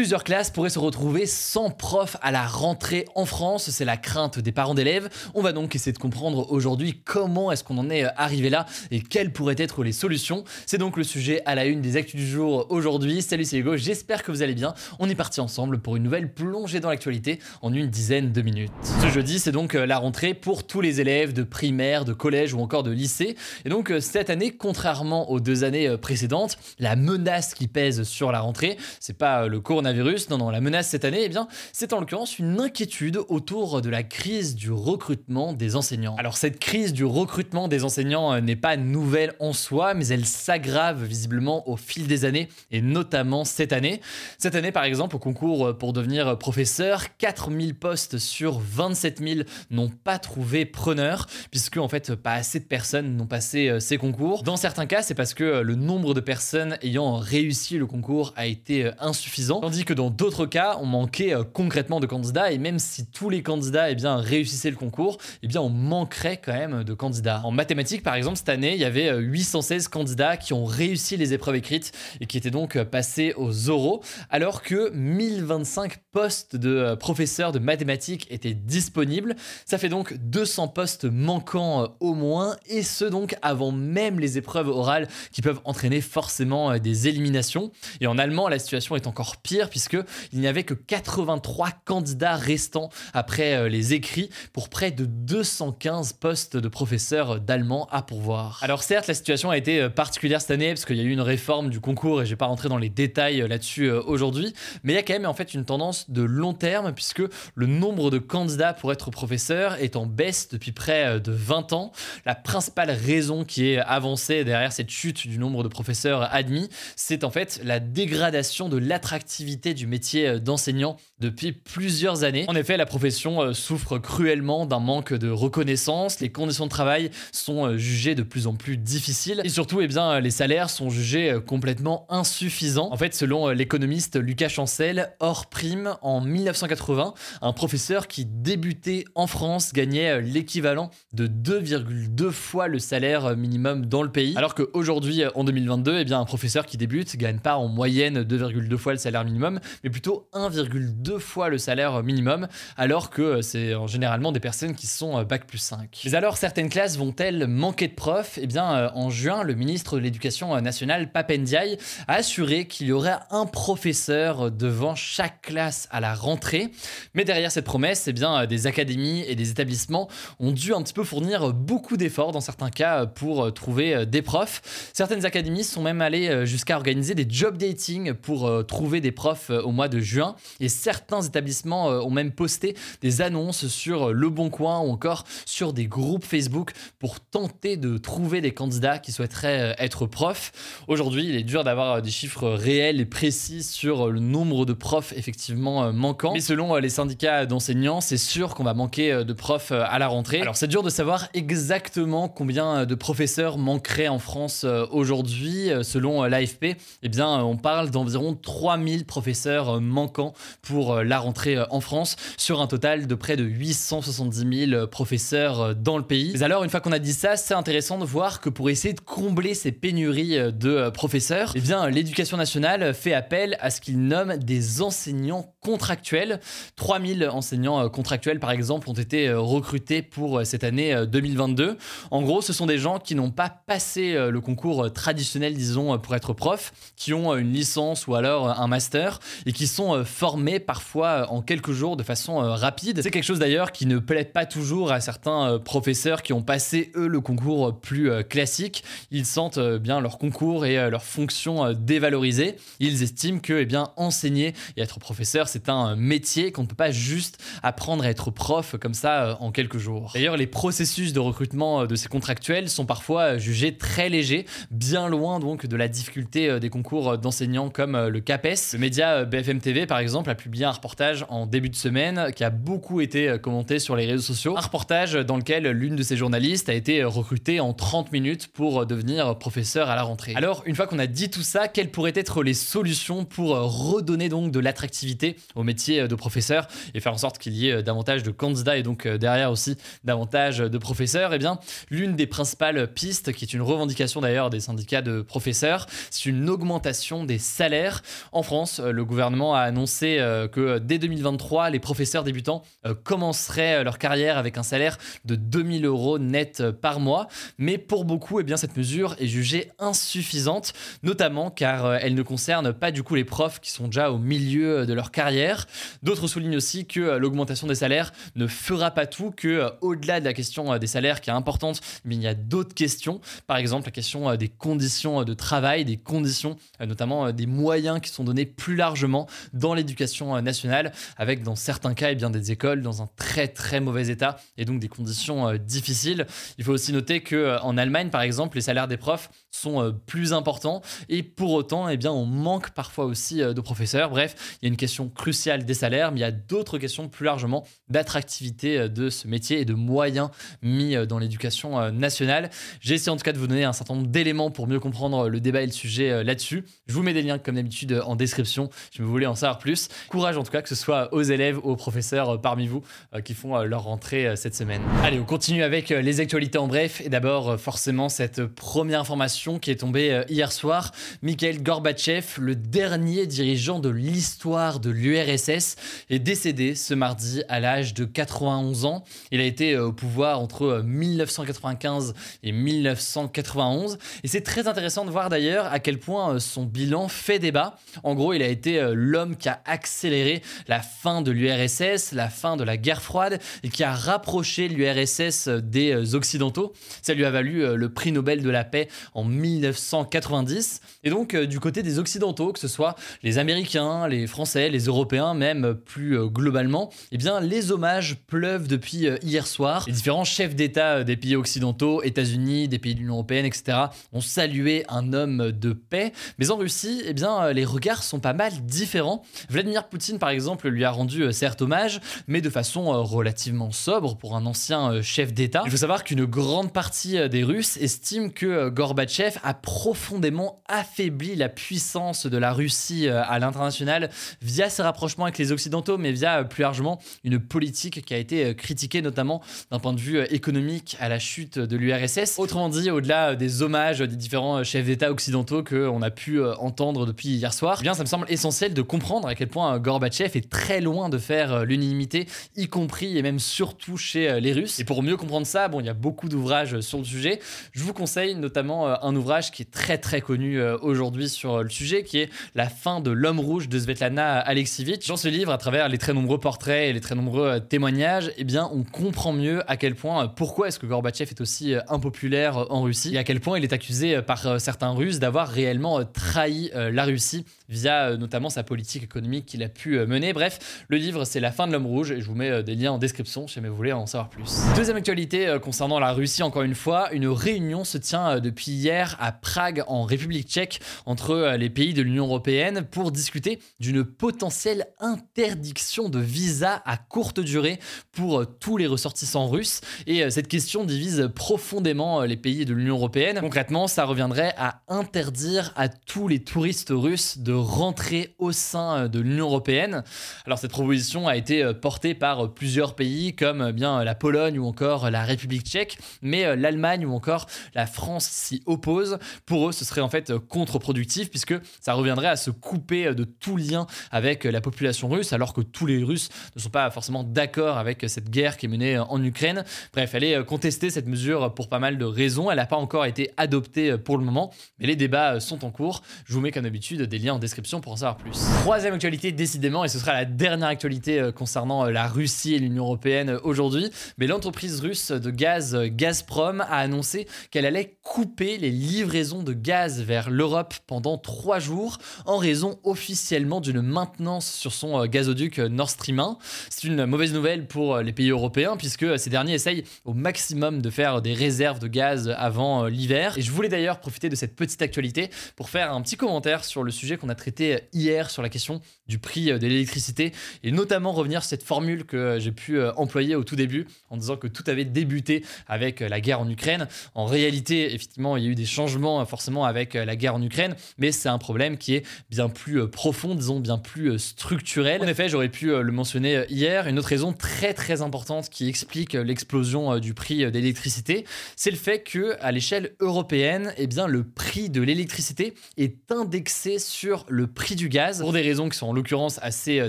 Plusieurs classes pourraient se retrouver sans prof à la rentrée en France, c'est la crainte des parents d'élèves. On va donc essayer de comprendre aujourd'hui comment est-ce qu'on en est arrivé là et quelles pourraient être les solutions. C'est donc le sujet à la une des actus du jour aujourd'hui. Salut c'est Hugo, j'espère que vous allez bien. On est parti ensemble pour une nouvelle plongée dans l'actualité en une dizaine de minutes. Ce jeudi c'est donc la rentrée pour tous les élèves de primaire, de collège ou encore de lycée. Et donc cette année, contrairement aux deux années précédentes, la menace qui pèse sur la rentrée, c'est pas le cours Non, non, la menace cette année, eh bien, c'est en l'occurrence une inquiétude autour de la crise du recrutement des enseignants. Alors cette crise du recrutement des enseignants euh, n'est pas nouvelle en soi, mais elle s'aggrave visiblement au fil des années, et notamment cette année. Cette année, par exemple, au concours pour devenir professeur, 4000 postes sur 27 000 n'ont pas trouvé preneur, puisque en fait, pas assez de personnes n'ont passé euh, ces concours. Dans certains cas, c'est parce que euh, le nombre de personnes ayant réussi le concours a été insuffisant Tandis que dans d'autres cas, on manquait euh, concrètement de candidats et même si tous les candidats eh bien, réussissaient le concours, eh bien, on manquerait quand même de candidats. En mathématiques, par exemple, cette année, il y avait 816 euh, candidats qui ont réussi les épreuves écrites et qui étaient donc euh, passés aux oraux, alors que 1025 postes de professeurs de mathématiques étaient disponibles. Ça fait donc 200 postes manquants au moins, et ce donc avant même les épreuves orales qui peuvent entraîner forcément des éliminations. Et en allemand, la situation est encore pire puisque il n'y avait que 83 candidats restants après euh, les écrits pour près de 215 postes de professeurs d'allemand à pourvoir. Alors certes, la situation a été euh, particulière cette année parce qu'il y a eu une réforme du concours et je vais pas rentrer dans les détails euh, là-dessus aujourd'hui, mais il y a quand même en fait une tendance de long terme puisque le nombre de candidats pour être professeur est en baisse depuis près de 20 ans. La principale raison qui est avancée derrière cette chute du nombre de professeurs admis, c'est en fait la dégradation de l'attractivité du métier euh, d'enseignant depuis plusieurs années. En effet, la profession euh, souffre cruellement d'un manque de reconnaissance, les conditions de travail sont euh, jugées de plus en plus difficiles et surtout, eh bien, les salaires sont jugés complètement insuffisants. En fait, selon l'économiste Lucas Chancel, hors prime, en 1980, un professeur qui débutait en France gagnait l'équivalent de 2,2 fois le salaire minimum dans le pays, alors qu'aujourd'hui, en 2022, eh bien, un professeur qui débute gagne pas en moyenne 2,2 fois le salaire minimum mais plutôt 1,2 fois le salaire minimum, alors que euh, c'est généralement des personnes qui sont euh, bac plus 5. Mais alors, certaines classes vont-elles manquer de profs? Eh bien, euh, en juin, le ministre de l'Éducation nationale, Papendiaï, a assuré qu'il y aurait un professeur devant chaque classe à la rentrée. Mais derrière cette promesse, eh bien, des académies et des établissements ont dû un petit peu fournir beaucoup d'efforts dans certains cas pour trouver des profs. Certaines académies sont même allées jusqu'à organiser des job dating pour trouver des profs euh, au mois de juin et certains établissements euh, ont même posté des annonces sur Le Bon Coin ou encore sur des groupes Facebook pour tenter de trouver des candidats qui souhaiteraient euh, être profs. Aujourd'hui, il est dur d'avoir des chiffres réels et précis sur le nombre de profs effectivement manquants. Mais selon les syndicats d'enseignants, c'est sûr qu'on va manquer de profs à la rentrée. Alors c'est dur de savoir exactement combien de professeurs manqueraient en France aujourd'hui. Selon l'AFP, eh bien on parle d'environ 3000 professeurs euh, manquants pour euh, la rentrée euh, en France, sur un total de près de 870 000 professeurs dans le pays. Mais alors, une fois qu'on a dit ça, c'est intéressant de voir que pour essayer de combler ces pénuries de professeurs, eh bien, l'éducation nationale fait appel à ce qu'il nomme des enseignants contractuels. 3000 enseignants contractuels, par exemple, ont été recrutés pour cette année 2022. En gros, ce sont des gens qui n'ont pas passé le concours traditionnel, disons, pour être prof, qui ont une licence ou alors un master et qui sont formés parfois en quelques jours de façon rapide. C'est quelque chose d'ailleurs qui ne plaît pas toujours à certains professeurs qui ont passé eux le concours plus classique. Ils sentent bien leur concours et leur fonction dévalorisée. Ils estiment que eh bien enseigner et être professeur c'est un métier qu'on ne peut pas juste apprendre à être prof comme ça en quelques jours. D'ailleurs les processus de recrutement de ces contractuels sont parfois jugés très légers, bien loin donc de la difficulté des concours d'enseignants comme le CAPES. BFM TV par exemple a publié un reportage en début de semaine qui a beaucoup été commenté sur les réseaux sociaux. Un reportage dans lequel l'une de ses journalistes a été recrutée en 30 minutes pour devenir professeur à la rentrée. Alors une fois qu'on a dit tout ça, quelles pourraient être les solutions pour redonner donc de l'attractivité au métier de professeur et faire en sorte qu'il y ait davantage de candidats et donc derrière aussi davantage de professeurs? Eh bien, l'une des principales pistes, qui est une revendication d'ailleurs des syndicats de professeurs, c'est une augmentation des salaires. En France, le gouvernement a annoncé euh, que dès 2023, les professeurs débutants euh, commenceraient leur carrière avec un salaire de 2000 euros net par mois. Mais pour beaucoup, eh bien, cette mesure est jugée insuffisante, notamment car euh, elle ne concerne pas du coup les profs qui sont déjà au milieu de leur carrière. D'autres soulignent aussi que l'augmentation des salaires ne fera pas tout, que au-delà de la question des salaires qui est importante, mais il y a d'autres questions. Par exemple, la question des conditions de travail, des conditions, notamment des moyens qui sont donnés plus largement dans l'éducation nationale, avec dans certains cas, et eh bien, des écoles dans un très très mauvais état et donc des conditions difficiles. Il faut aussi noter qu'en Allemagne, par exemple, les salaires des profs sont plus importants et pour autant, eh bien, on manque parfois aussi de professeurs. Bref, il y a une question cruciale des salaires, mais il y a d'autres questions plus largement d'attractivité de ce métier et de moyens mis dans l'éducation nationale. J'ai essayé en tout cas de vous donner un certain nombre d'éléments pour mieux comprendre le débat et le sujet là-dessus. Je vous mets des liens comme d'habitude en description si vous voulez en savoir plus. Courage en tout cas que ce soit aux élèves, aux professeurs parmi vous qui font leur rentrée cette semaine. Allez, on continue avec les actualités en bref et d'abord forcément cette première information qui est tombée hier soir. Mikhail Gorbatchev, le dernier dirigeant de l'histoire de l'URSS, est décédé ce mardi à l'âge de 91 ans. Il a été au pouvoir entre 1995 et 1991. Et c'est très intéressant de voir d'ailleurs à quel point son bilan fait débat. En gros, il a été l'homme qui a accéléré la fin de l'URSS, la fin de la guerre froide et qui a rapproché l'URSS des Occidentaux. Ça lui a valu le prix Nobel de la paix en 1990. Et donc, du côté des Occidentaux, que ce soit les Américains, les Français, les Européens, même plus globalement, eh bien, les hommages pleuvent depuis hier soir. Les différents chefs d'État des pays occidentaux, États-Unis, des pays de l'Union européenne, etc., ont salué un homme de paix. Mais en Russie, eh bien, les regards sont pas mal différents. Vladimir Poutine, par exemple, lui a rendu certes hommage, mais de façon relativement sobre pour un ancien chef d'État. Il faut savoir qu'une grande partie des Russes estime que Gorbatchev a profondément affaibli la puissance de la Russie à l'international via ses rapprochements avec les Occidentaux, mais via plus largement une politique qui a été critiquée notamment d'un point de vue économique à la chute de l'URSS. Autrement dit, au-delà des hommages des différents chefs d'État occidentaux qu'on a pu entendre depuis hier soir, eh bien ça me semble essentiel de comprendre à quel point Gorbatchev est très loin de faire l'unanimité, y compris et même surtout chez les Russes. Et pour mieux comprendre ça, bon, il y a beaucoup d'ouvrages sur le sujet. Je vous conseille notamment un ouvrage qui est très très connu aujourd'hui sur le sujet, qui est La fin de l'homme rouge de Svetlana Alexievich. Dans ce livre, à travers les très nombreux portraits et les très nombreux témoignages, eh bien, on comprend mieux à quel point, pourquoi est-ce que Gorbatchev est aussi impopulaire en Russie et à quel point il est accusé par certains Russes d'avoir réellement trahi la Russie via notamment sa politique économique qu'il a pu mener. Bref, le livre, c'est La fin de l'homme rouge et je vous mets des liens en description si vous voulez en savoir plus. Deuxième actualité concernant la Russie, encore une fois, une réunion se tient depuis hier à Prague, en République tchèque, entre les pays de l'Union européenne pour discuter d'une potentielle interdiction de visa à courte durée pour tous les ressortissants russes. Et cette question divise profondément les pays de l'Union européenne. Concrètement, ça reviendrait à interdire à tous les touristes russes de rentrer au sein de l'Union européenne. Alors cette proposition a été portée par plusieurs pays comme bien la Pologne ou encore la République tchèque, mais l'Allemagne ou encore la France s'y opposent. Pour eux, ce serait en fait contre-productif puisque ça reviendrait à se couper de tout lien avec la population russe alors que tous les Russes ne sont pas forcément d'accord avec cette guerre qui est menée en Ukraine. Bref, elle est contestée cette mesure pour pas mal de raisons. Elle n'a pas encore été adoptée pour le moment, mais les débats sont en cours. Je vous mets comme d'habitude des liens en description pour pour en savoir plus. Troisième actualité, décidément, et ce sera la dernière actualité euh, concernant euh, la Russie et l'Union Européenne aujourd'hui, mais l'entreprise russe de gaz Gazprom a annoncé qu'elle allait couper les livraisons de gaz vers l'Europe pendant trois jours en raison officiellement d'une maintenance sur son gazoduc Nord Stream 1. C'est une mauvaise nouvelle pour les pays européens puisque ces derniers essayent au maximum de faire des réserves de gaz avant l'hiver. Et je voulais d'ailleurs profiter de cette petite actualité pour faire un petit commentaire sur le sujet qu'on a traité hier sur la question du prix de l'électricité et notamment revenir sur cette formule que j'ai pu euh, employer au tout début en disant que tout avait débuté avec la guerre en Ukraine. En réalité, effectivement, il y a eu des changements forcément avec la guerre en Ukraine, mais c'est un problème qui est bien plus profond, disons bien plus structurel. En effet, j'aurais pu le mentionner hier, une autre raison très très importante qui explique l'explosion du prix d'électricité, c'est le fait que à l'échelle européenne, eh bien le prix de l'électricité est indexé sur le prix du gaz pour des raisons qui sont en l'occurrence assez euh,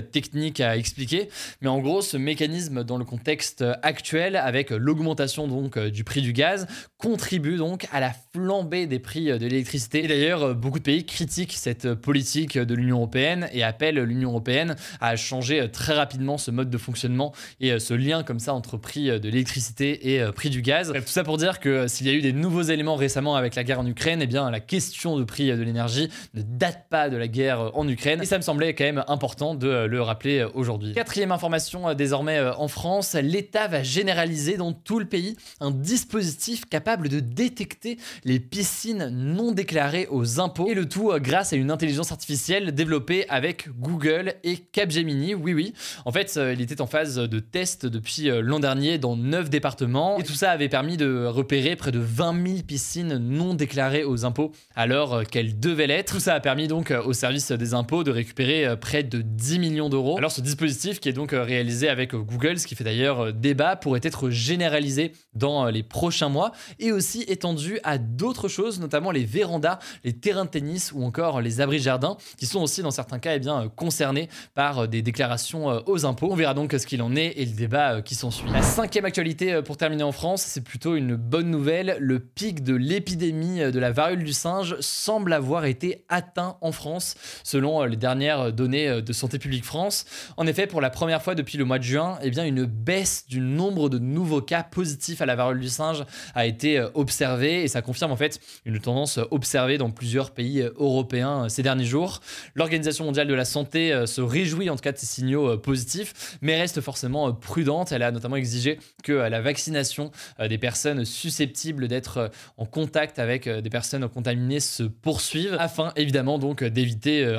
techniques à expliquer. Mais en gros, ce mécanisme dans le contexte actuel, avec l'augmentation donc euh, du prix du gaz, contribue donc à la flambée des prix de l'électricité. Et d'ailleurs, beaucoup de pays critiquent cette politique de l'Union européenne et appellent l'Union européenne à changer très rapidement ce mode de fonctionnement et euh, ce lien comme ça entre prix de l'électricité et prix du gaz. Tout ça pour dire que s'il y a eu des nouveaux éléments récemment avec la guerre en Ukraine, eh bien la question de prix de l'énergie ne date pas de la guerre en Ukraine. Et ça me semblait quand même important de le rappeler aujourd'hui. Quatrième information euh, désormais euh, en France, l'État va généraliser dans tout le pays un dispositif capable de détecter les piscines non déclarées aux impôts. Et le tout euh, grâce à une intelligence artificielle développée avec Google et Capgemini. Oui, oui. En fait, il était en phase de test depuis l'an dernier dans 9 départements. Et tout ça avait permis de repérer près de 20 000 piscines non déclarées aux impôts alors qu'elles devaient l'être. Tout ça a permis donc au service des impôts de récupérer près de 10 millions d'euros. Alors ce dispositif qui est donc réalisé avec Google, ce qui fait d'ailleurs débat, pourrait être généralisé dans les prochains mois et aussi étendu à d'autres choses, notamment les vérandas, les terrains de tennis ou encore les abris jardins, qui sont aussi dans certains cas eh bien, concernés par des déclarations aux impôts. On verra donc ce qu'il en est et le débat qui s'ensuit. La cinquième actualité pour terminer en France, c'est plutôt une bonne nouvelle. Le pic de l'épidémie de la variole du singe semble avoir été atteint en France, selon les dernières données de Santé publique France. En effet, pour la première fois depuis le mois de juin, eh bien, une baisse du nombre de nouveaux cas positifs à la variole du singe a été euh, observée et ça confirme en fait une tendance observée dans plusieurs pays euh, européens euh, ces derniers jours. L'Organisation mondiale de la santé se réjouit en tout cas de ces signaux positifs, mais reste forcément prudente. Elle a notamment exigé que la vaccination des personnes susceptibles d'être en contact avec des personnes contaminées se poursuive afin évidemment donc d'éviter